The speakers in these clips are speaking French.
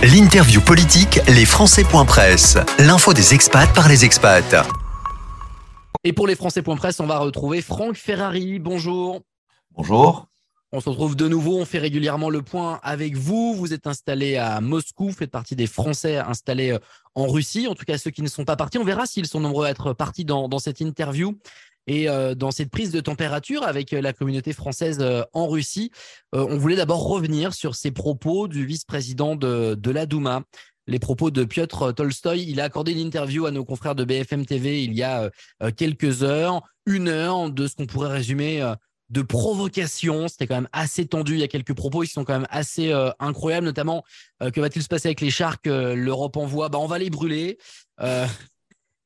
L'interview politique, les Presse. L'info des expats par les expats. Et pour les Presse, on va retrouver Franck Ferrari. Bonjour. Bonjour. On se retrouve de nouveau, on fait régulièrement le point avec vous. Vous êtes installé à Moscou, faites partie des Français installés euh, en Russie, en tout cas ceux qui ne sont pas partis. On verra s'ils sont nombreux à être partis dans, dans cette interview et euh, dans cette prise de température avec euh, la communauté française euh, en Russie. on voulait d'abord revenir sur ces propos du vice-président de, de la Douma les propos de Piotr Tolstoï. Il a accordé une interview à nos confrères de BFM TV il y a quelques heures, une heure de ce qu'on pourrait résumer de provocation. C'était quand même assez tendu. Il y a quelques propos qui sont quand même assez incroyables, notamment que va-t-il se passer avec les chars que l'Europe envoie? Bah, On va les brûler.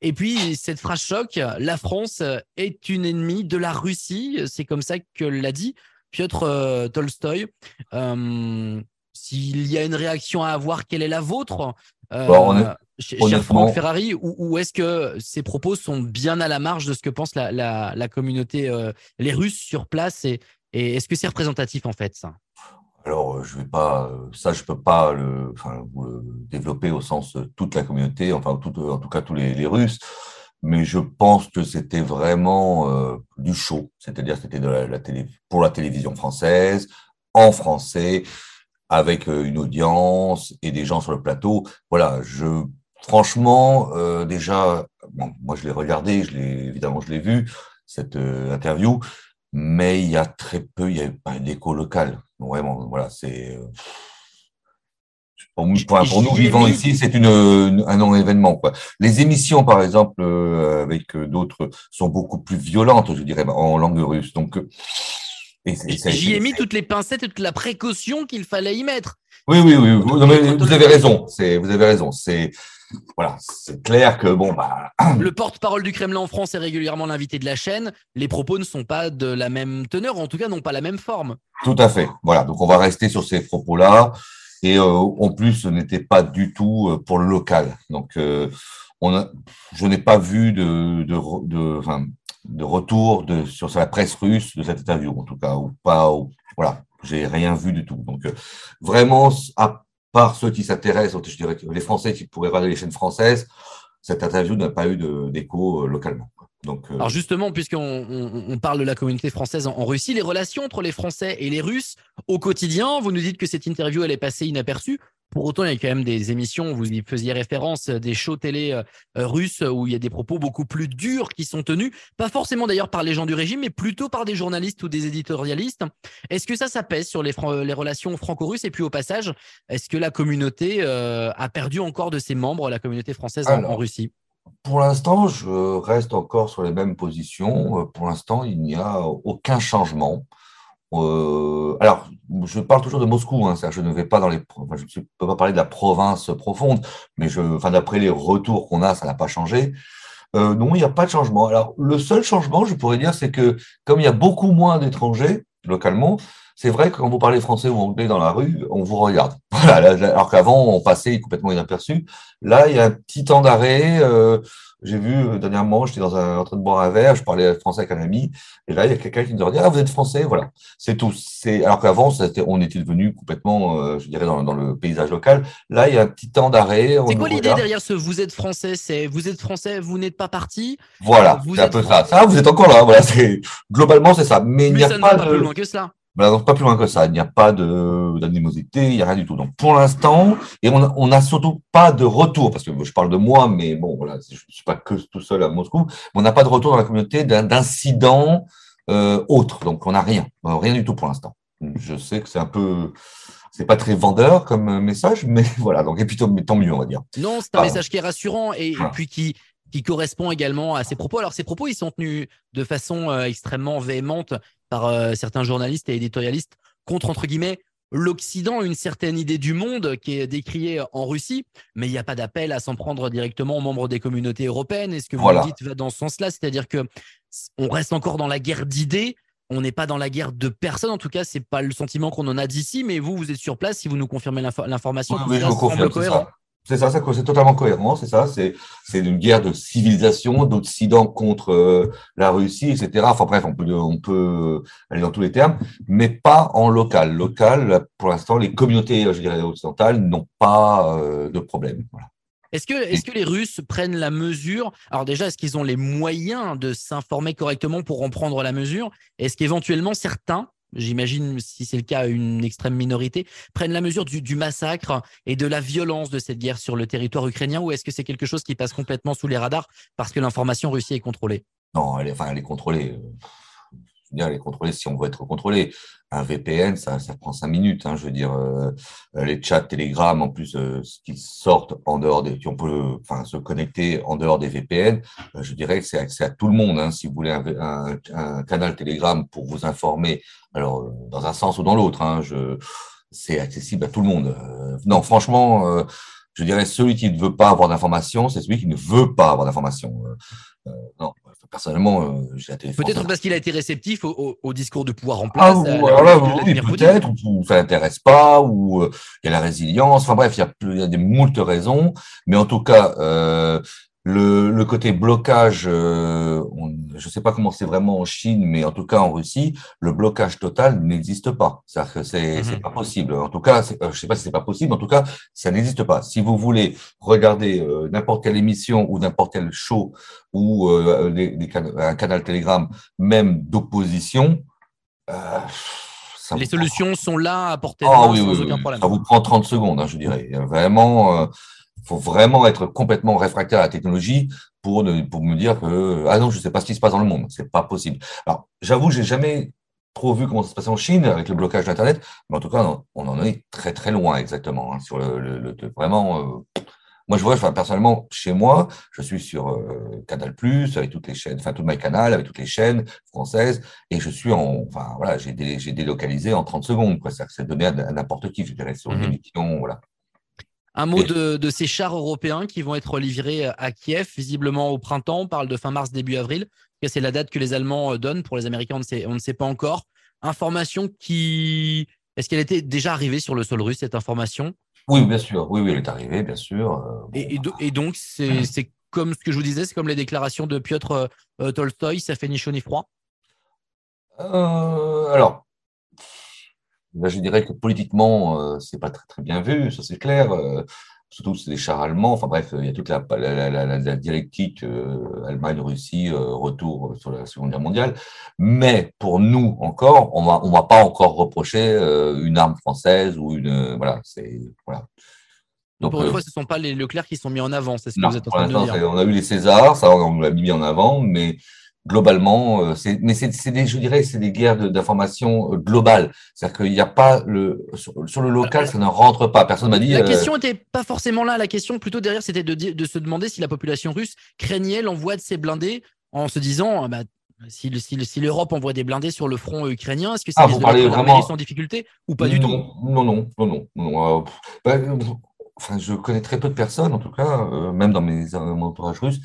Et puis, cette phrase choc, la France est une ennemie de la Russie. C'est comme ça que l'a dit Piotr euh, Tolstoï. Euh, s'il y a une réaction à avoir, quelle est la vôtre euh, Cher Franck Ferrari, ou, est-ce que ces propos sont bien à la marge de ce que pense la, communauté, les Russes sur place et est-ce que c'est représentatif en fait ça? Alors, euh, je vais pas, euh, ça, je peux pas le, enfin, le développer au sens de toute la communauté, enfin, tout, en tout cas tous les, Russes, mais je pense que c'était vraiment euh, du show, c'est-à-dire c'était de la, télé, pour la télévision française, en français, avec une audience et des gens sur le plateau. Voilà, je, franchement, déjà, moi je l'ai regardé, je l'ai, évidemment, je l'ai vu cette interview, mais il y a très peu, il y a pas un écho vraiment, voilà, c'est. Euh, pour, nous vivants ici, c'est une, un non-événement. Les émissions, par exemple, euh, avec euh, d'autres, sont beaucoup plus violentes, je dirais, en langue russe. Donc, j'y ai mis toutes les pincettes et toute la précaution qu'il fallait y mettre. Oui, oui, oui. Vous, vous avez raison. C'est, vous avez raison. C'est, voilà, c'est clair que bon bah. Le porte-parole du Kremlin en France est régulièrement l'invité de la chaîne. Les propos ne sont pas de la même teneur, en tout cas n'ont pas la même forme. Tout à fait. Voilà, donc on va rester sur ces propos-là. Et euh, en plus, ce n'était pas du tout euh, pour le local. Donc, euh, on a, je n'ai pas vu de, de, de, enfin, de retour de, sur la presse russe de cette interview, en tout cas, ou pas. voilà, j'ai rien vu du tout. Donc, vraiment, à par ceux qui s'intéressent, je dirais les Français qui pourraient regarder les chaînes françaises, cette interview n'a pas eu d'écho euh, localement. Donc, euh, Alors justement, puisqu'on on, parle de la communauté française en, Russie, les relations entre les Français et les Russes au quotidien, vous nous dites que cette interview, elle est passée inaperçue. Pour autant, il y a quand même des émissions, vous y faisiez référence, des shows télé euh, euh, russes où il y a des propos beaucoup plus durs qui sont tenus, pas forcément d'ailleurs par les gens du régime, mais plutôt par des journalistes ou des éditorialistes. Est-ce que ça, ça pèse sur les, les relations franco-russes? Et puis au passage, est-ce que la communauté euh, a perdu encore de ses membres, la communauté française en, Russie? pour l'instant, je reste encore sur les mêmes positions. Pour l'instant, il n'y a aucun changement. Euh, alors, je parle toujours de Moscou, hein, je ne vais pas dans les, je ne peux pas parler de la province profonde, mais je, d'après les retours qu'on a, ça n'a pas changé. Euh, non, il n'y a pas de changement. Alors, le seul changement, je pourrais dire, c'est que comme il y a beaucoup moins d'étrangers localement, c'est vrai que quand vous parlez français ou anglais dans la rue, on vous regarde. Voilà, alors qu'avant, on passait complètement inaperçu. Là, il y a un petit temps d'arrêt. Euh, j'ai vu euh, dernièrement, j'étais dans un, en train de boire un verre, je parlais français avec un ami, et là, il y a quelqu'un qui nous a dit Ah, vous êtes français Voilà, c'est tout. C'est, alors qu'avant, on était devenu complètement, euh, je dirais, dans, dans, le paysage local. Là, il y a un petit temps d'arrêt. C'est quoi l'idée derrière ce vous êtes français C'est vous êtes français, vous n'êtes pas parti Voilà, c'est un peu ça. Vous êtes encore là. Voilà, globalement, c'est ça. Mais, il n'y a pas de. plus loin que cela. Voilà, donc pas plus loin que ça. Il n'y a pas de d'animosité, il n'y a rien du tout. Donc pour l'instant, et on n'a surtout pas de retour, parce que je parle de moi, mais bon, voilà, je ne suis pas que tout seul à Moscou, mais on n'a pas de retour dans la communauté d'incidents euh, autres. Donc on n'a rien, rien du tout pour l'instant. Je sais que c'est un peu c'est pas très vendeur comme message, mais voilà. Donc, et puis tant mieux, on va dire. Non, c'est un message qui est rassurant et, puis qui, qui correspond également à ses propos. Alors, ces propos, ils sont tenus de façon euh, extrêmement véhémente par euh, certains journalistes et éditorialistes contre, entre guillemets, l'Occident, une certaine idée du monde qui est décriée en Russie, mais il n'y a pas d'appel à s'en prendre directement aux membres des communautés européennes. Est-ce que vous dites va dans ce sens-là? C'est-à-dire que on reste encore dans la guerre d'idées, on n'est pas dans la guerre de personnes. En tout cas, c'est pas le sentiment qu'on en a d'ici, mais vous, vous êtes sur place. Si vous nous confirmez l'information, oui, je vous confirme, C'est ça, c'est totalement cohérent, c'est ça. C'est une guerre de civilisation, d'Occident contre euh, la Russie, etc. Enfin bref, on peut, aller dans tous les termes, mais pas en local. Local, pour l'instant, les communautés, dirais, occidentales n'ont pas euh, de problème. Est-ce que, est que les Russes prennent la mesure? Alors déjà, est-ce qu'ils ont les moyens de s'informer correctement pour en prendre la mesure? Est-ce qu'éventuellement certains j'imagine, si c'est le cas, une extrême minorité, prennent la mesure du, massacre et de la violence de cette guerre sur le territoire ukrainien ou est-ce que c'est quelque chose qui passe complètement sous les radars parce que l'information russie est contrôlée? Non, elle est, enfin, elle est contrôlée elle est contrôlée si on veut être contrôlé. Un VPN, ça, ça prend cinq minutes. Hein, je veux dire, euh, les chats Telegram, en plus, euh, qui sortent en dehors des, qui on peut, enfin, se connecter en dehors des VPN. Euh, je dirais que c'est accès à tout le monde. Hein, si vous voulez un, canal Telegram pour vous informer, alors dans un sens ou dans l'autre, hein, c'est accessible à tout le monde. non, franchement, je dirais celui qui ne veut pas avoir d'informations, c'est celui qui ne veut pas avoir d'informations. non, personnellement, euh, j'ai Peut-être parce qu'il a été réceptif au, discours de pouvoir en place. Ah, oui, peut-être, ou ça l'intéresse pas, ou euh, il y a la résilience. Enfin bref, il y y a des moultes raisons. Mais en tout cas, euh, le, le, côté blocage, euh, je ne sais pas comment c'est vraiment en Chine, mais en tout cas en Russie, le blocage total n'existe pas. C'est-à-dire que c'est mm pas possible. En tout cas, euh, je ne sais pas si c'est pas possible, en tout cas, ça n'existe pas. Si vous voulez regarder euh, n'importe quelle émission ou n'importe quel show ou un canal Telegram, même d'opposition, les solutions sont là à portée de ah main sans aucun problème. Ça vous prend 30 secondes, hein, je dirais. Vraiment, faut vraiment être complètement réfractaire à la technologie pour, pour me dire que ah non, je ne sais pas ce qui se passe dans le monde. C'est pas possible. Alors, j'avoue, j'ai jamais trop vu comment ça se passe en Chine avec le blocage d'Internet, mais en tout cas, on en est très très loin exactement hein, sur le, vraiment. Euh, moi, je vois, enfin, personnellement, chez moi, je suis sur euh, Canal+, avec toutes les chaînes, enfin, tout my canal, avec toutes les chaînes françaises, et je suis en, enfin, voilà, j'ai délocalisé en 30 secondes, quoi. C'est donné à, n'importe qui, je dirais, sur une mmh voilà. Un mot de, ces chars européens qui vont être livrés à Kiev, visiblement au printemps. On parle de fin mars, début avril. C'est la date que les Allemands euh, donnent. Pour les Américains, on ne sait, pas encore. Information qui. Est-ce qu'elle était déjà arrivée sur le sol russe, cette information? Oui, bien sûr. Oui, oui, elle est arrivée, bien sûr. Euh, et, donc, c'est comme ce que je vous disais, c'est comme les déclarations de Piotr euh, Tolstoï, ça fait ni chaud ni froid? Alors, Là, je dirais que politiquement, euh, c'est pas très, très bien vu, ça c'est clair. Euh, surtout c'est des chars allemands. Enfin bref, il y a toute la, la, la, la dialectique euh, Allemagne-Russie, retour sur la Seconde Guerre mondiale. Mais pour nous encore, on va on va pas encore reprocher une arme française ou une voilà, c'est voilà. Donc, pour une fois, ce ne sont pas les Leclerc qui sont mis en avant, c'est ce que vous êtes en train de dire. On a eu les Césars, ça on l'a mis en avant, mais globalement, euh, c'est, mais c'est, des, je dirais, c'est des guerres d'information euh, globales. C'est-à-dire qu'il n'y a pas le sur, le local, ça ne rentre pas. Personne m'a dit. La euh, question n'était pas forcément là. La question plutôt derrière, c'était de, de se demander si la population russe craignait l'envoi de ces blindés en se disant, bah, si, si, l'Europe envoie des blindés sur le front ukrainien, est-ce que ça ah, risque de vraiment... en difficulté ou pas du tout? Non, non, non, non. Bah, enfin, je connais très peu de personnes, en tout cas, même dans mes, mon entourage russe,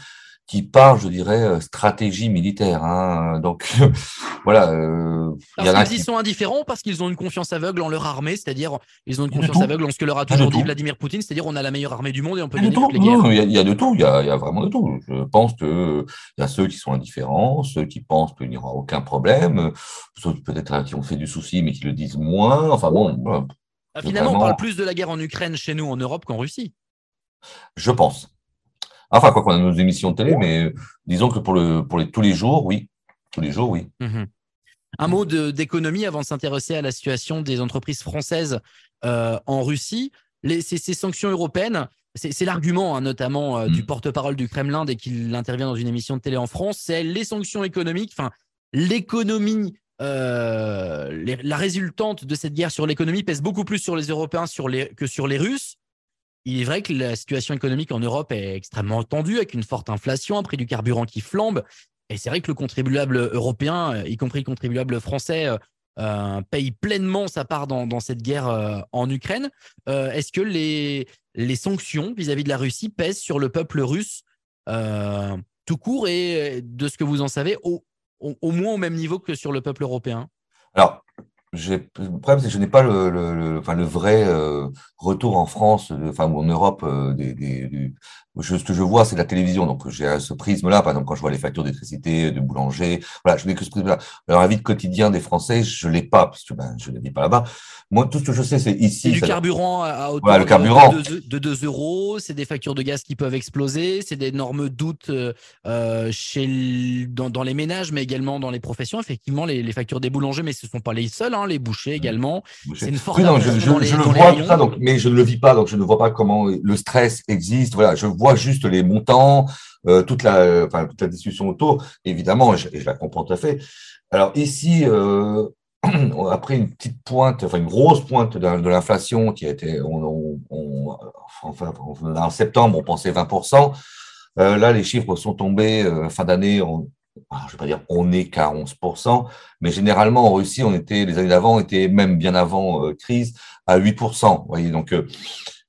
qui parle, je dirais, euh, stratégie militaire. Hein. Donc voilà. Euh, parce qu'ils sont indifférents parce qu'ils ont une confiance aveugle en leur armée, c'est-à-dire ils ont une confiance aveugle en ce que leur a toujours dit Vladimir Poutine, c'est-à-dire on a la meilleure armée du monde et on peut gagner toutes les guerres. Il y, a, de tout, il y a, vraiment de tout. Je pense que il y a ceux qui sont indifférents, ceux qui pensent qu'il n'y aura aucun problème, ceux peut-être qui ont fait du souci mais qui le disent moins. Enfin bon. Ah, finalement, on parle plus de la guerre en Ukraine chez nous en Europe qu'en Russie. Je pense. Enfin, quoi qu'on a nos émissions de télé, mais disons que pour, le, pour les, tous les jours, oui. Tous les jours, oui. Mhm. Un mot d'économie avant de s'intéresser à la situation des entreprises françaises euh, en Russie. Les, ces, sanctions européennes, c'est l'argument hein, notamment euh, du mm. porte-parole du Kremlin dès qu'il intervient dans une émission de télé en France, c'est les sanctions économiques, enfin l'économie, euh, la résultante de cette guerre sur l'économie pèse beaucoup plus sur les Européens sur les, que sur les Russes il est vrai que la situation économique en Europe est extrêmement tendue, avec une forte inflation, un prix du carburant qui flambe. Et c'est vrai que le contribuable européen, euh, y compris le contribuable français, euh, euh, paye pleinement sa part dans, cette guerre en Ukraine. Est-ce que les, les sanctions vis-à-vis de la Russie pèsent sur le peuple russe tout court? Et de ce que vous en savez, au, au, moins au même niveau que sur le peuple européen? Alors, le problème, c'est que je n'ai pas le, enfin, le vrai euh, retour en France, enfin, ou en Europe, euh, des, des, ce que je vois, c'est la télévision. Donc, j'ai ce prisme-là. Par exemple, quand je vois les factures d'électricité, de boulanger, voilà, je n'ai que ce prisme-là. Alors, la vie de quotidien des Français, je ne l'ai pas, parce que ben, je ne vis pas là-bas. Moi, tout ce que je sais, c'est ici. C'est du carburant à hauteur de, 2 euros. C'est des factures de gaz qui peuvent exploser. C'est d'énormes doutes euh, chez, dans, dans, les ménages, mais également dans les professions. Effectivement, les, les factures des boulangers, mais ce ne sont pas les seuls, hein, les bouchers également. C'est une forte. non, je, je, je le vois, tout ça, donc, mais je ne le vis pas, donc je ne vois pas comment le stress existe. Voilà, je vois juste les montants, euh, toute, la, enfin, toute la discussion autour, évidemment, et je, la comprends tout à fait. Alors ici, euh, après une petite pointe, enfin une grosse pointe de, l'inflation qui a été, on, enfin, en septembre, on pensait 20%. Euh, là, les chiffres sont tombés fin d'année. Je ne vais pas dire on est qu'à 11%, mais généralement en Russie, on était les années d'avant, on était même bien avant crise à 8%. Vous voyez, donc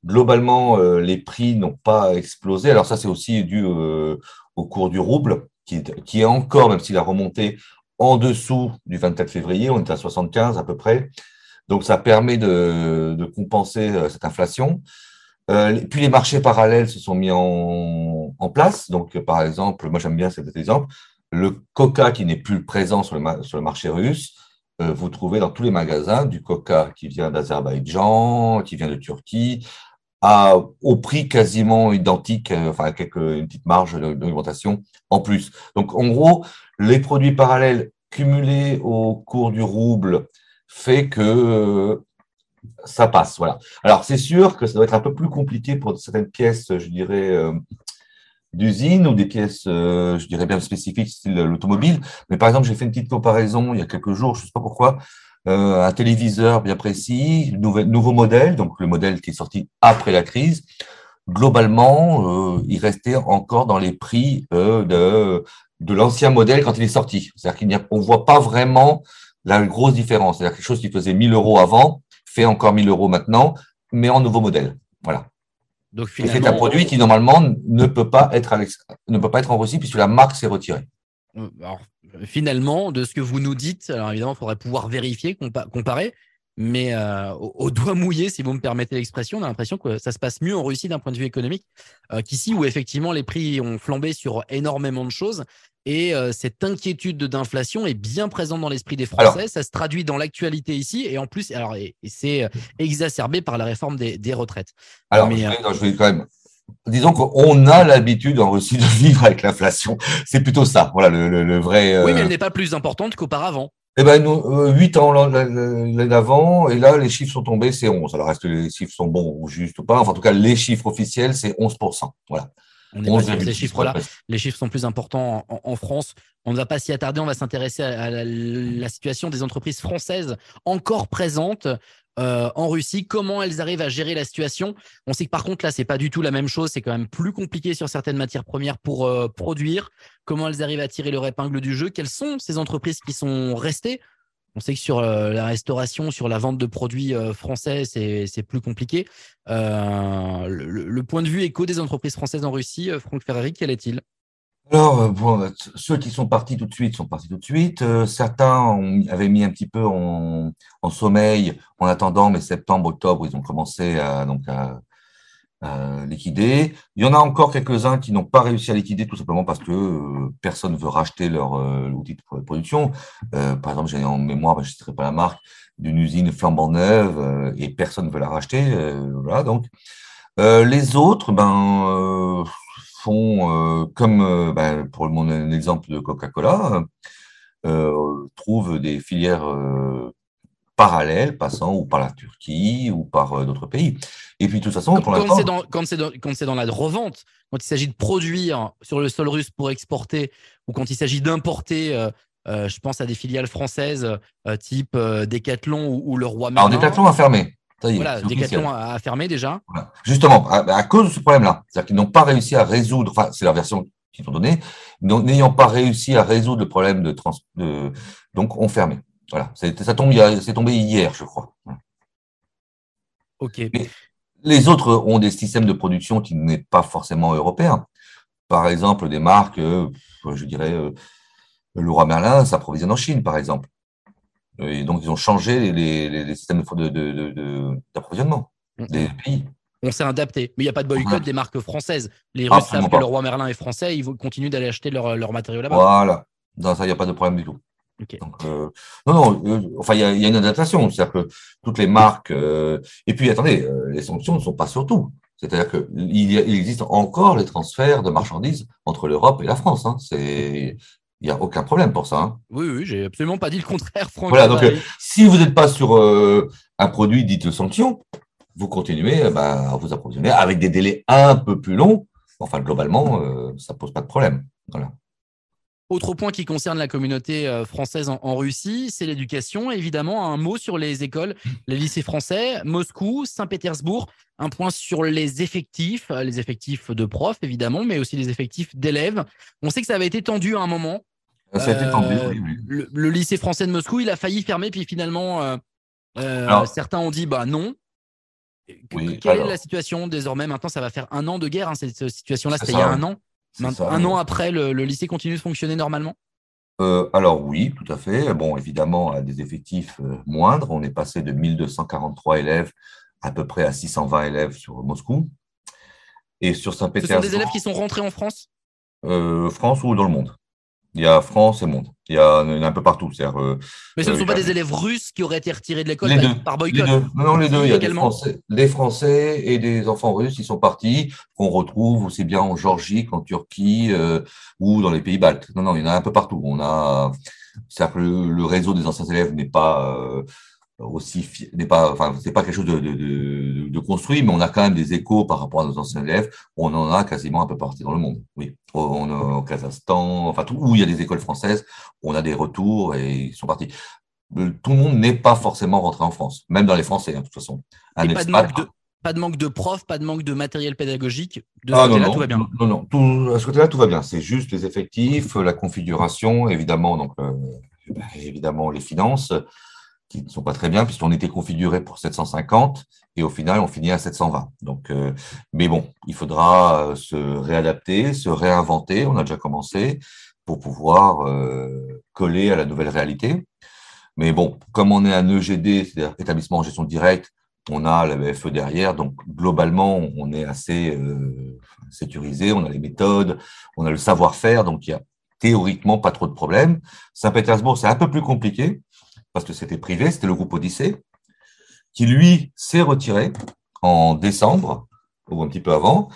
Globalement, euh, les prix n'ont pas explosé. Alors ça, c'est aussi dû euh, au cours du rouble, qui est, encore, même s'il a remonté en dessous du 24 février, on est à 75 à peu près. Donc ça permet de, compenser euh, cette inflation. Euh, puis les marchés parallèles se sont mis en, en place. Donc par exemple, moi j'aime bien cet exemple, le coca qui n'est plus présent sur le, marché russe, vous trouvez dans tous les magasins du coca qui vient d'Azerbaïdjan, qui vient de Turquie, à, au prix quasiment identique, euh, enfin avec une petite marge d'augmentation en plus. Donc en gros, les produits parallèles cumulés au cours du rouble fait que euh, ça passe. Voilà. Alors c'est sûr que ça doit être un peu plus compliqué pour certaines pièces, je dirais, euh, d'usine ou des pièces, je dirais bien spécifiques, style l'automobile. Mais par exemple, j'ai fait une petite comparaison il y a quelques jours, je ne sais pas pourquoi, euh, un téléviseur bien précis, nouveau, modèle, donc le modèle qui est sorti après la crise. Globalement, euh, il restait encore dans les prix euh, de, de l'ancien modèle quand il est sorti. C'est-à-dire qu'on ne voit pas vraiment la grosse différence. C'est-à-dire quelque chose qui faisait 1000 euros avant fait encore 1000 euros maintenant, mais en nouveau modèle. Voilà. Donc finalement, c'est un produit qui normalement ne peut pas être ne peut pas être en Russie puisque la marque s'est retirée. Alors, finalement, de ce que vous nous dites, alors évidemment, il faudrait pouvoir vérifier, comparer, mais euh, au, doigt mouillé, si vous me permettez l'expression, on a l'impression que ça se passe mieux en Russie d'un point de vue économique euh, qu'ici, où effectivement les prix ont flambé sur énormément de choses. Et euh, cette inquiétude d'inflation est bien présente dans l'esprit des Français. ça se traduit dans l'actualité ici, et en plus, alors, et, c'est exacerbé par la réforme des, retraites. Alors, je vais quand même disons qu'on a l'habitude en Russie de vivre avec l'inflation. C'est plutôt ça, voilà le, vrai. Oui, mais elle n'est pas plus importante qu'auparavant. Eh ben, nous, 8 euh, ans d'avant, et là, les chiffres sont tombés, c'est 11. Alors, est-ce que les chiffres sont bons ou justes ou pas? Enfin, en tout cas, les chiffres officiels, c'est 11%. Voilà. On est pas ces chiffres-là. Les chiffres sont plus importants en, France. On ne va pas s'y attarder. On va s'intéresser à, la, situation des entreprises françaises encore présentes euh, en Russie, comment elles arrivent à gérer la situation. On sait que par contre là, c'est pas du tout la même chose. C'est quand même plus compliqué sur certaines matières premières pour euh, produire. Comment elles arrivent à tirer leur épingle du jeu Quelles sont ces entreprises qui sont restées? On sait que sur euh, la restauration, sur la vente de produits français, c'est plus compliqué. le, point de vue éco des entreprises françaises en Russie, Franck Ferrari, quel est-il? Alors, euh, bon, ceux qui sont partis tout de suite sont partis tout de suite. Euh, certains avaient mis un petit peu en, sommeil en attendant, mais septembre, octobre, ils ont commencé à, donc à, liquider. Il y en a encore quelques-uns qui n'ont pas réussi à liquider tout simplement parce que euh, personne ne veut racheter leur outil de production. par exemple, j'ai en mémoire, je ne citerai pas la marque, d'une usine flambant neuve et personne ne veut la racheter. voilà, donc. les autres, ben font, euh, comme euh, ben, pour mon exemple de Coca-Cola, euh, trouvent des filières parallèles passant ou par la Turquie ou par d'autres pays. Et puis, de toute façon, pour. Quand c'est dans, quand dans, la revente, quand il s'agit de produire sur le sol russe pour exporter, ou quand il s'agit d'importer, je pense à des filiales françaises type Decathlon ou, ou, le Roi Merlin. Alors, Decathlon a fermé. Ça y est, voilà, Decathlon a fermé déjà. Justement, à, cause de ce problème-là, c'est-à-dire qu'ils n'ont pas réussi à résoudre, enfin, c'est la version qu'ils ont donnée, n'ayant pas réussi à résoudre le problème de, trans, de donc ont fermé. Voilà, ça tombe, c'est tombé hier, je crois. Ok. les autres ont des systèmes de production qui n'est pas forcément européens. Par exemple, des marques, euh, je dirais, euh, le roi Merlin s'approvisionne en Chine, par exemple. Et donc, ils ont changé les, les, systèmes d'approvisionnement de, de, des pays. On s'est adapté. Mais il n'y a pas de boycott des marques françaises. Les Russes savent que le roi Merlin est français, ils continuent d'aller acheter leur, leur matériaux là-bas. Voilà. Dans ça, il n'y a pas de problème du tout. Euh, non, non, euh, enfin, il y, a une adaptation. C'est-à-dire que toutes les marques. Euh, et puis, attendez, les sanctions ne sont pas sur tout. C'est-à-dire qu'il il existe encore les transferts de marchandises entre l'Europe et la France. Hein. C'est. Il n'y a aucun problème pour ça. Hein. Oui, oui, j'ai absolument pas dit le contraire, Franck. Voilà, donc si vous n'êtes pas sur un produit dit de sanction, vous continuez bah, à vous approvisionner avec des délais un peu plus longs. Enfin, globalement, ça ne pose pas de problème. Voilà. Autre point qui concerne la communauté euh, française en, Russie, c'est l'éducation. Évidemment, un mot sur les écoles, les lycées français, Moscou, Saint-Pétersbourg. Un point sur les effectifs, euh, les effectifs de profs évidemment, mais aussi les effectifs d'élèves. On sait que ça avait été tendu à un moment. Ça a été tendu, euh, oui, Le, lycée français de Moscou, il a failli fermer, puis finalement, certains ont dit bah non. Quelle est la situation désormais? Maintenant, ça va faire un an de guerre. Hein, cette situation-là, c'était il y a un an un an après, le, lycée continue de fonctionner normalement? Euh, alors oui, tout à fait. Bon, évidemment, à des effectifs euh, moindres. On est passé de 1243 élèves à peu près à 620 élèves sur Moscou. Et sur Saint-Pétersbourg. Ce sont des élèves qui sont rentrés en France? Euh, France ou dans le monde il y a France et monde. Il y a, un peu partout. Euh, Mais ce ne sont pas des élèves russes qui auraient été retirés de l'école par boycott les deux. Non, les deux. Il y a des Français, des Français et des enfants russes qui sont partis, qu'on retrouve aussi bien en Géorgie qu'en Turquie euh, ou dans les pays baltes. Non, non, il y en a un peu partout. On a, que le, réseau des anciens élèves n'est pas euh, aussi n'est pas, enfin, c'est pas quelque chose de, de, de, construit, mais on a quand même des échos par rapport à nos anciens élèves. On en a quasiment un peu partout dans le monde. Oui, on au Kazakhstan, enfin tout où il y a des écoles françaises, on a des retours et ils sont partis. Euh, tout le monde n'est pas forcément rentré en France, même dans les Français, hein, de toute façon. pas, de manque de, pas de manque de profs, pas de manque de matériel pédagogique. De ce ah, côté-là, tout va bien. Non, non, tout, à ce côté-là, tout va bien. C'est juste les effectifs, la configuration, évidemment, donc euh, évidemment les finances qui ne sont pas très bien, puisqu'on était configuré pour 750 et au final, on finit à 720. Donc, euh, mais bon, il faudra euh, se réadapter, se réinventer. On a déjà commencé pour pouvoir euh, coller à la nouvelle réalité. Mais bon, comme on est un EGD, c'est-à-dire établissement en gestion directe, on a la BFE derrière, donc globalement, on est assez sécurisé, on a les méthodes, on a le savoir-faire, donc il y a théoriquement pas trop de problèmes. Saint-Pétersbourg, c'est un peu plus compliqué parce que c'était privé, c'était le groupe Odyssée, qui lui s'est retiré en décembre, ou un petit peu avant.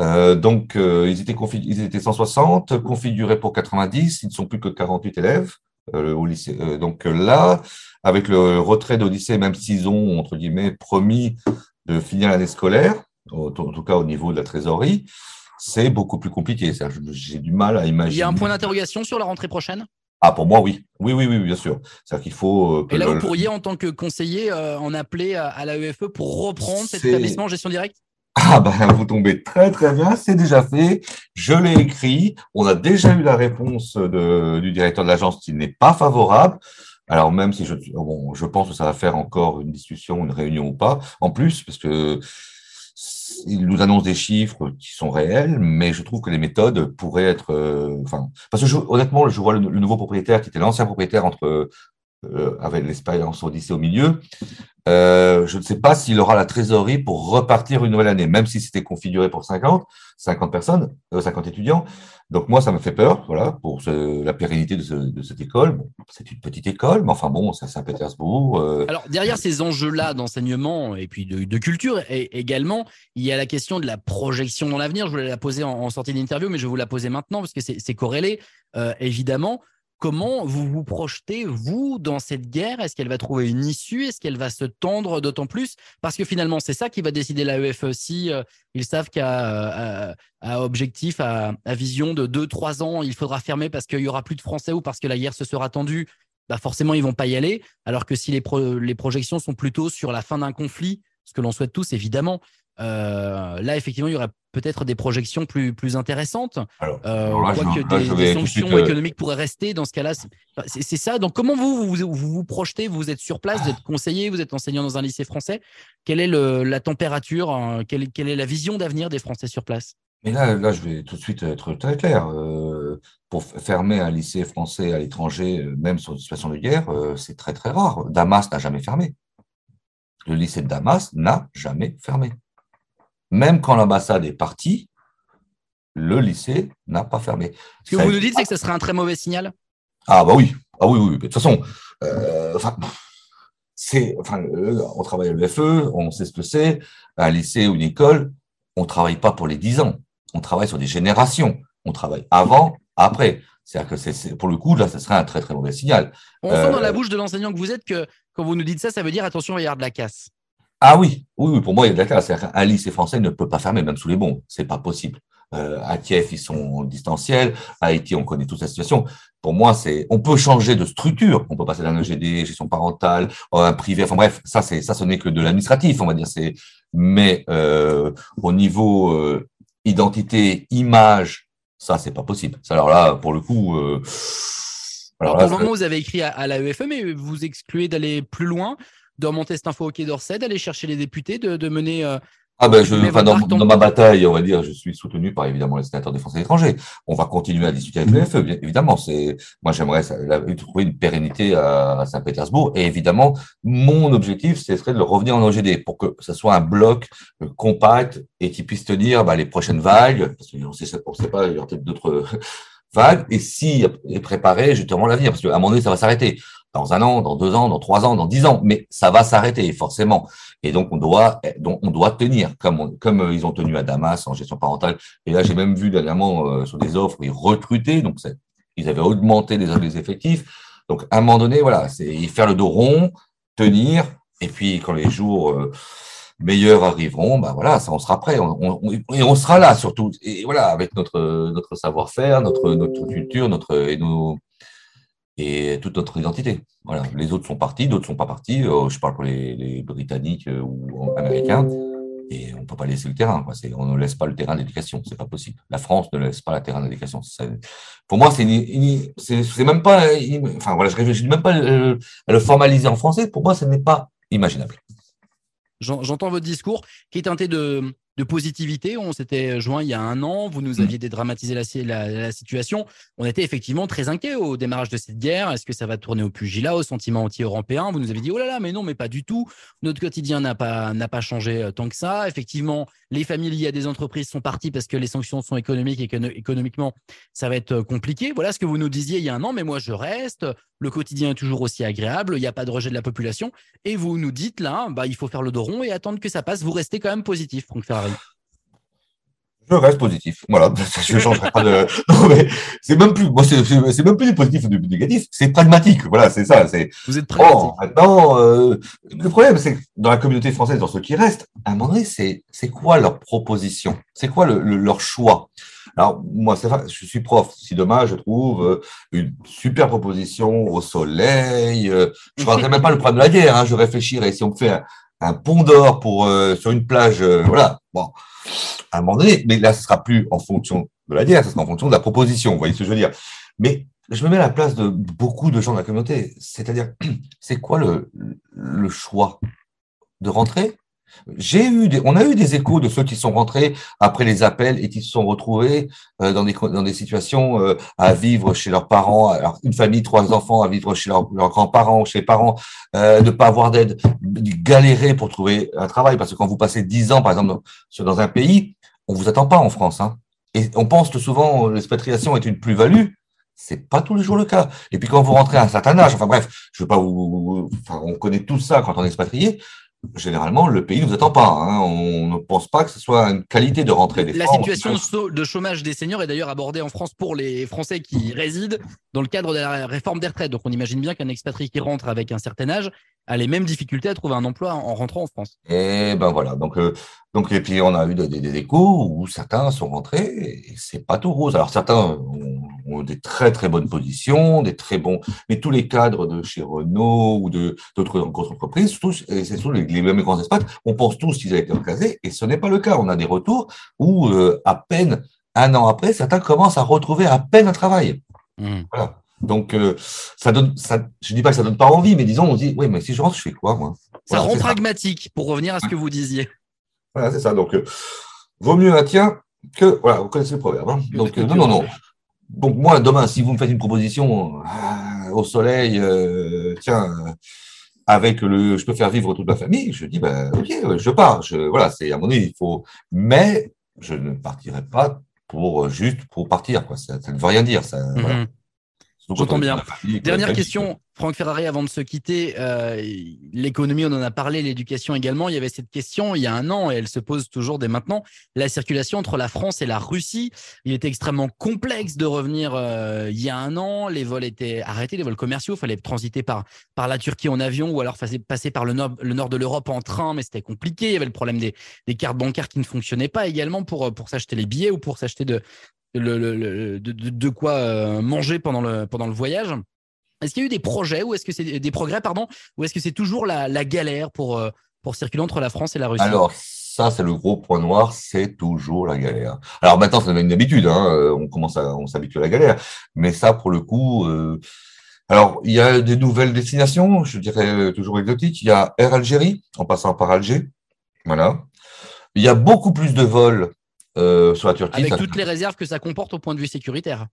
Euh, donc, euh, ils, étaient ils étaient 160, configurés pour 90, ils ne sont plus que 48 élèves euh, au lycée. donc là, avec le retrait d'Odyssée, même s'ils ont, entre guillemets, promis de finir l'année scolaire, en tout cas au niveau de la trésorerie, c'est beaucoup plus compliqué. J'ai du mal à imaginer. Il y a un point d'interrogation sur la rentrée prochaine? Ah, pour moi, oui. Oui, oui, oui, bien sûr. C'est-à-dire qu'il faut. Euh, Et là, vous pourriez, en tant que conseiller, euh, en appeler à, la l'AEFE pour reprendre cet établissement en gestion directe? Ah ben vous tombez très très bien, c'est déjà fait, je l'ai écrit, on a déjà eu la réponse du directeur de l'agence qui n'est pas favorable. Alors même si je, bon, je pense que ça va faire encore une discussion, une réunion ou pas, en plus, parce que il nous annonce des chiffres qui sont réels, mais je trouve que les méthodes pourraient être, euh, enfin, parce que honnêtement, je vois le, nouveau propriétaire qui était l'ancien propriétaire entre euh, avec l'expérience Odyssée au milieu. Euh, je ne sais pas s'il aura la trésorerie pour repartir une nouvelle année, même si c'était configuré pour 50, 50 personnes, 50 étudiants. Donc moi, ça me fait peur, voilà, pour la pérennité de, cette école. c'est une petite école, mais enfin bon, c'est à Saint-Pétersbourg. Euh. Alors derrière ces enjeux-là d'enseignement et puis de, culture également, il y a la question de la projection dans l'avenir. Je voulais la poser en, sortie d'interview, mais je vais vous la poser maintenant parce que c'est corrélé, euh, évidemment. Comment vous vous projetez, vous, dans cette guerre? Est-ce qu'elle va trouver une issue? Est-ce qu'elle va se tendre d'autant plus? Parce que finalement, c'est ça qui va décider la l'AEF si euh, ils savent qu'à à, objectif, à, vision de 2-3 ans, il faudra fermer parce qu'il y aura plus de Français ou parce que la guerre se sera tendue, bah forcément, ils vont pas y aller. Alors que si les projections sont plutôt sur la fin d'un conflit, ce que l'on souhaite tous, évidemment, euh, là, effectivement, il y aurait peut-être des projections plus, plus intéressantes. Alors, euh, que des, sanctions euh, économiques pourraient rester dans ce cas-là. C'est ça. Donc, comment vous vous, vous projetez? Vous êtes sur place, vous êtes conseiller, vous êtes enseignant dans un lycée français. Quelle est la température hein, quelle, quelle, est la vision d'avenir des Français sur place? Mais là, là, je vais tout de suite être très clair. Pour fermer un lycée français à l'étranger, même sur une situation de guerre, c'est très très rare. Damas n'a jamais fermé. Le lycée de Damas n'a jamais fermé. Même quand l'ambassade est partie, le lycée n'a pas fermé. Ce que vous nous dites, c'est que ce serait un très mauvais signal Ah bah oui, ah oui, oui. De toute façon, euh, c'est, enfin, on travaille à l'EFE, on sait ce que c'est. Un lycée ou une école, on ne travaille pas pour les 10 ans. On travaille sur des générations. On travaille avant, après. C'est-à-dire que c'est, pour le coup, là, ce serait un très très mauvais signal. On sent dans la euh, bouche de l'enseignant que vous êtes que quand vous nous dites ça, ça veut dire attention, il y avoir de la casse. Ah oui, oui, oui, pour moi, il y a de la casse. Un lycée français ne peut pas fermer, même sous les bons. C'est pas possible. Euh, à Kiev, ils sont distanciels. À Haïti, on connaît toute la situation. Pour moi, c'est, on peut changer de structure. On peut passer d'un EGD, gestion parentale, un privé. Enfin bref, ça, c'est, ça, ce n'est que de l'administratif, on va dire. C'est, mais euh, au niveau euh, identité, image, ça, c'est pas possible. Alors là, pour le coup. alors, pour le moment, vous avez écrit à, à l'AEFE, mais vous excluez d'aller plus loin, de remonter cette info au Quai d'Orsay, d'aller chercher les députés, de, de mener ah ben, je, dans, ma bataille, on va dire, je suis soutenu par évidemment les sénateurs des Français étrangers. On va continuer à discuter avec le FE, bien évidemment. C'est, moi, j'aimerais trouver une pérennité à, Saint-Pétersbourg. Et évidemment, mon objectif, ce serait de le revenir en OGD pour que ce soit un bloc euh, compact et qui puisse tenir bah, les prochaines vagues. Parce qu'on sait, on sait pas, il y aura peut-être d'autres vagues. Et si est préparé justement l'avenir, parce qu'à un moment donné, ça va s'arrêter dans un an, dans deux ans, dans trois ans, dans dix ans, mais ça va s'arrêter forcément. Et donc on doit, donc on doit tenir comme comme euh, ils ont tenu à Damas en gestion parentale. Et là j'ai même vu dernièrement euh, sur des offres ils recrutaient, donc ils avaient augmenté les, effectifs. Donc à un moment donné, voilà, c'est faire le dos rond, tenir, et puis quand les jours euh, meilleurs arriveront, ben voilà, ça on sera prêt, on, et on sera là surtout. Et voilà, avec notre notre savoir-faire, notre notre culture, notre et nos et toute notre identité. Voilà. Les autres sont partis, d'autres sont pas partis. Euh, je parle pour les, Britanniques euh, ou Américains. Et on ne peut pas laisser le terrain. Quoi. On ne laisse pas le terrain d'éducation. C'est pas possible. La France ne laisse pas le terrain d'éducation. Pour moi, c'est même pas. Enfin voilà, je réfléchis même pas euh, à le formaliser en français. Pour moi, ce n'est pas imaginable. J'entends votre discours qui est teinté de, de positivité. On s'était joint il y a un an. Vous nous mmh. aviez dédramatisé la, la, situation. On était effectivement très inquiets au démarrage de cette guerre. Est-ce que ça va tourner au pugilat, au sentiment anti-européen? Vous nous avez dit oh là là, mais non, mais pas du tout. Notre quotidien n'a pas n'a pas changé euh, tant que ça. Effectivement, les familles liées à des entreprises sont parties parce que les sanctions sont économiques et économiquement, ça va être euh, compliqué. Voilà ce que vous nous disiez il y a un an. Mais moi, je reste. Le quotidien est toujours aussi agréable. Il n'y a pas de rejet de la population. Et vous nous dites là, bah, il faut faire le dos rond et attendre que ça passe. Vous restez quand même positif, Franck Ferrari. Je reste positif. Voilà, je changerai pas de. c'est même plus, moi, c'est même plus du positif ou du négatif. C'est pragmatique. Voilà, c'est ça. C'est. Vous êtes pragmatique. maintenant, euh, le problème, c'est que dans la communauté française, dans ceux qui restent, à un moment donné, c'est, c'est quoi leur proposition? C'est quoi le, leur choix? Alors, moi, c'est je suis prof. Si demain, je trouve euh, une super proposition au soleil, euh, je ne même pas le problème de la guerre. Hein, je réfléchirai. Si on me fait un, un pont d'or pour sur une plage, voilà. Bon à un moment donné. Mais là, ce sera plus en fonction de la guerre, ce sera en fonction de la proposition. Vous voyez ce que je veux dire Mais je me mets à la place de beaucoup de gens de la communauté. C'est-à-dire, c'est quoi le, le choix de rentrer j'ai eu des, on a eu des échos de ceux qui sont rentrés après les appels et qui se sont retrouvés euh, dans des dans des situations euh, à vivre chez leurs parents, alors une famille, trois enfants à vivre chez leurs, grands-parents, chez les parents, euh, de pas avoir d'aide, galérer pour trouver un travail parce que quand vous passez dix ans par exemple dans, dans un pays, on vous attend pas en France, hein. Et on pense que souvent l'expatriation est une plus-value. C'est pas tous les jours le cas. Et puis quand vous rentrez à un certain âge, enfin bref, je veux pas vous, enfin, on connaît tout ça quand on est expatrié généralement, le pays ne nous attend pas. Hein. On ne pense pas que ce soit une qualité de rentrer des La situation de chômage des seniors est d'ailleurs abordée en France pour les Français qui résident dans le cadre de la réforme des retraites. Donc on imagine bien qu'un expatrié qui rentre avec un certain âge a les mêmes difficultés à trouver un emploi en rentrant en France. Et ben voilà. Donc, euh, donc et puis on a eu des, des, échos où certains sont rentrés et c'est pas tout rose. Alors certains ont, des très très bonnes positions, des très bons, mais tous les cadres de chez Renault ou de d'autres grosses entreprises, tous, c'est tous les, mêmes grands espaces, on pense tous qu'ils ont été recasés et ce n'est pas le cas. On a des retours où euh, à peine un an après, certains commencent à retrouver à peine un travail. Mmh. Voilà. Donc, euh, ça donne, ça, je dis pas que ça donne pas envie, mais disons, on dit, oui, mais si je rentre, je fais quoi, moi? Ça rend pragmatique, pour revenir à ce que vous disiez. Voilà, c'est ça. Donc, euh, vaut mieux un tien que, voilà, vous connaissez le proverbe. Hein. Donc, non, non, non. Donc moi, demain, si vous me faites une proposition euh, au soleil, euh, tiens, avec le, je peux faire vivre toute ma famille, je dis, ben, ok, je pars. Je, voilà, c'est à mon avis, il faut. Mais je ne partirai pas pour juste pour partir, quoi. Ça, ne veut rien dire. Ça, mhm. J'entends bien. Dernière question, Franck Ferrari, avant de se quitter. Euh, l'économie, on en a parlé, l'éducation également. Il y avait cette question il y a un an et elle se pose toujours dès maintenant. La circulation entre la France et la Russie, il était extrêmement complexe de revenir euh, il y a un an. Les vols étaient arrêtés, les vols commerciaux. Il fallait transiter par, par la Turquie en avion ou alors passer par le nord, le nord de l'Europe en train, mais c'était compliqué. Il y avait le problème des, des cartes bancaires qui ne fonctionnaient pas également pour, pour s'acheter les billets ou pour s'acheter de, de, quoi euh, manger pendant le, pendant le voyage. Est-ce qu'il y a eu des projets ou est-ce que c'est des progrès, pardon, ou est-ce que c'est toujours la, galère pour, euh, pour circuler entre la France et la Russie? Alors, ça, c'est le gros point noir, c'est toujours la galère. Alors maintenant, ça devient une habitude, hein, euh, on commence à, on s'habitue à la galère, mais ça, pour le coup, alors il y a des nouvelles destinations, je dirais toujours exotiques. Il y a Air Algérie, en passant par Alger, voilà. Il y a beaucoup plus de vols euh, sur la Turquie. Avec toutes les réserves que ça comporte au point de vue sécuritaire.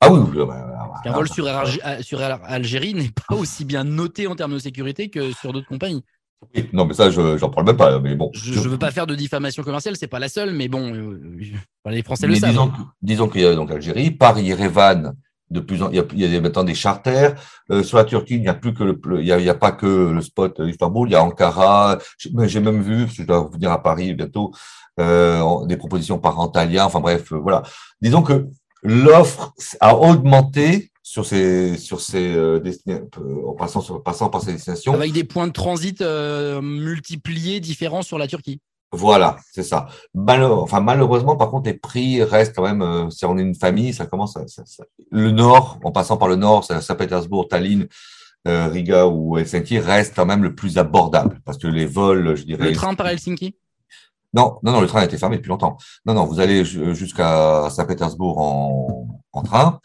Ah oui, oui bah, Un vol sur, Algérie n'est pas aussi bien noté en termes de sécurité que sur d'autres compagnies. non, mais ça, je j'en parle même pas. Mais bon, je ne veux pas faire de diffamation commerciale, c'est pas la seule, mais bon, euh, les Français le savent. Disons, qu'il y a donc Algérie, Paris, Révan, de plus en, il, y a, il y a maintenant des charters. Euh, sur la Turquie, il n'y a plus que le, il y a, pas que le spot Istanbul, il y a Ankara. J'ai même vu, je dois venir à Paris bientôt, euh, des propositions par Antalya, enfin bref, euh, voilà. Disons que l'offre a augmenté sur ces, sur ces euh, en passant, sur, passant par ces destinations. Avec des points de transit multipliés différents sur la Turquie. Voilà, c'est ça. enfin, malheureusement, par contre, les prix restent quand même, si on est une famille, ça commence à, le nord, en passant par le nord, Saint-Pétersbourg, Tallinn, Riga ou Helsinki, reste quand même le plus abordable parce que les vols, je dirais. Le train par Helsinki? Non, non, non, le train a été fermé depuis longtemps. Non, non, vous allez jusqu'à Saint-Pétersbourg en, train.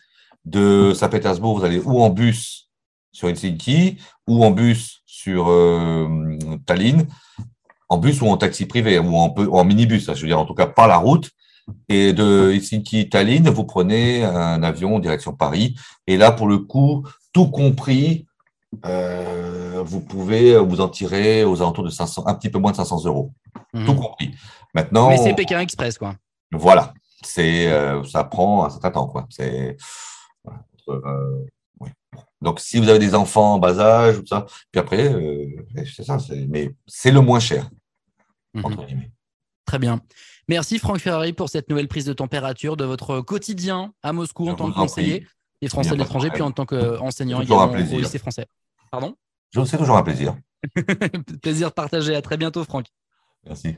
De Saint-Pétersbourg, vous allez ou en bus sur Helsinki, ou en bus sur euh, Tallinn, en bus ou en taxi privé, ou en, en minibus, je veux dire, en tout cas par la route. Et de Helsinki, Tallinn, vous prenez un avion en direction Paris. Et là, pour le coup, tout compris, euh, vous pouvez vous en tirer aux alentours de 500, un petit peu moins de 500 euros. Mhm. Tout compris. Maintenant. Mais c'est Pékin Express, quoi. Voilà. C'est, euh, ça prend un certain temps, quoi. C'est, euh, Donc, si vous avez des enfants en bas âge, tout ça, puis après, c'est ça, mais c'est le moins cher. Mhm. Très bien. Merci Franck Ferrari pour cette nouvelle prise de température de votre quotidien à Moscou en tant que conseiller des Français de l'étranger, puis en tant qu'enseignant également au lycée français. Pardon? C'est toujours un plaisir. plaisir partagé. À très bientôt, Franck. Merci.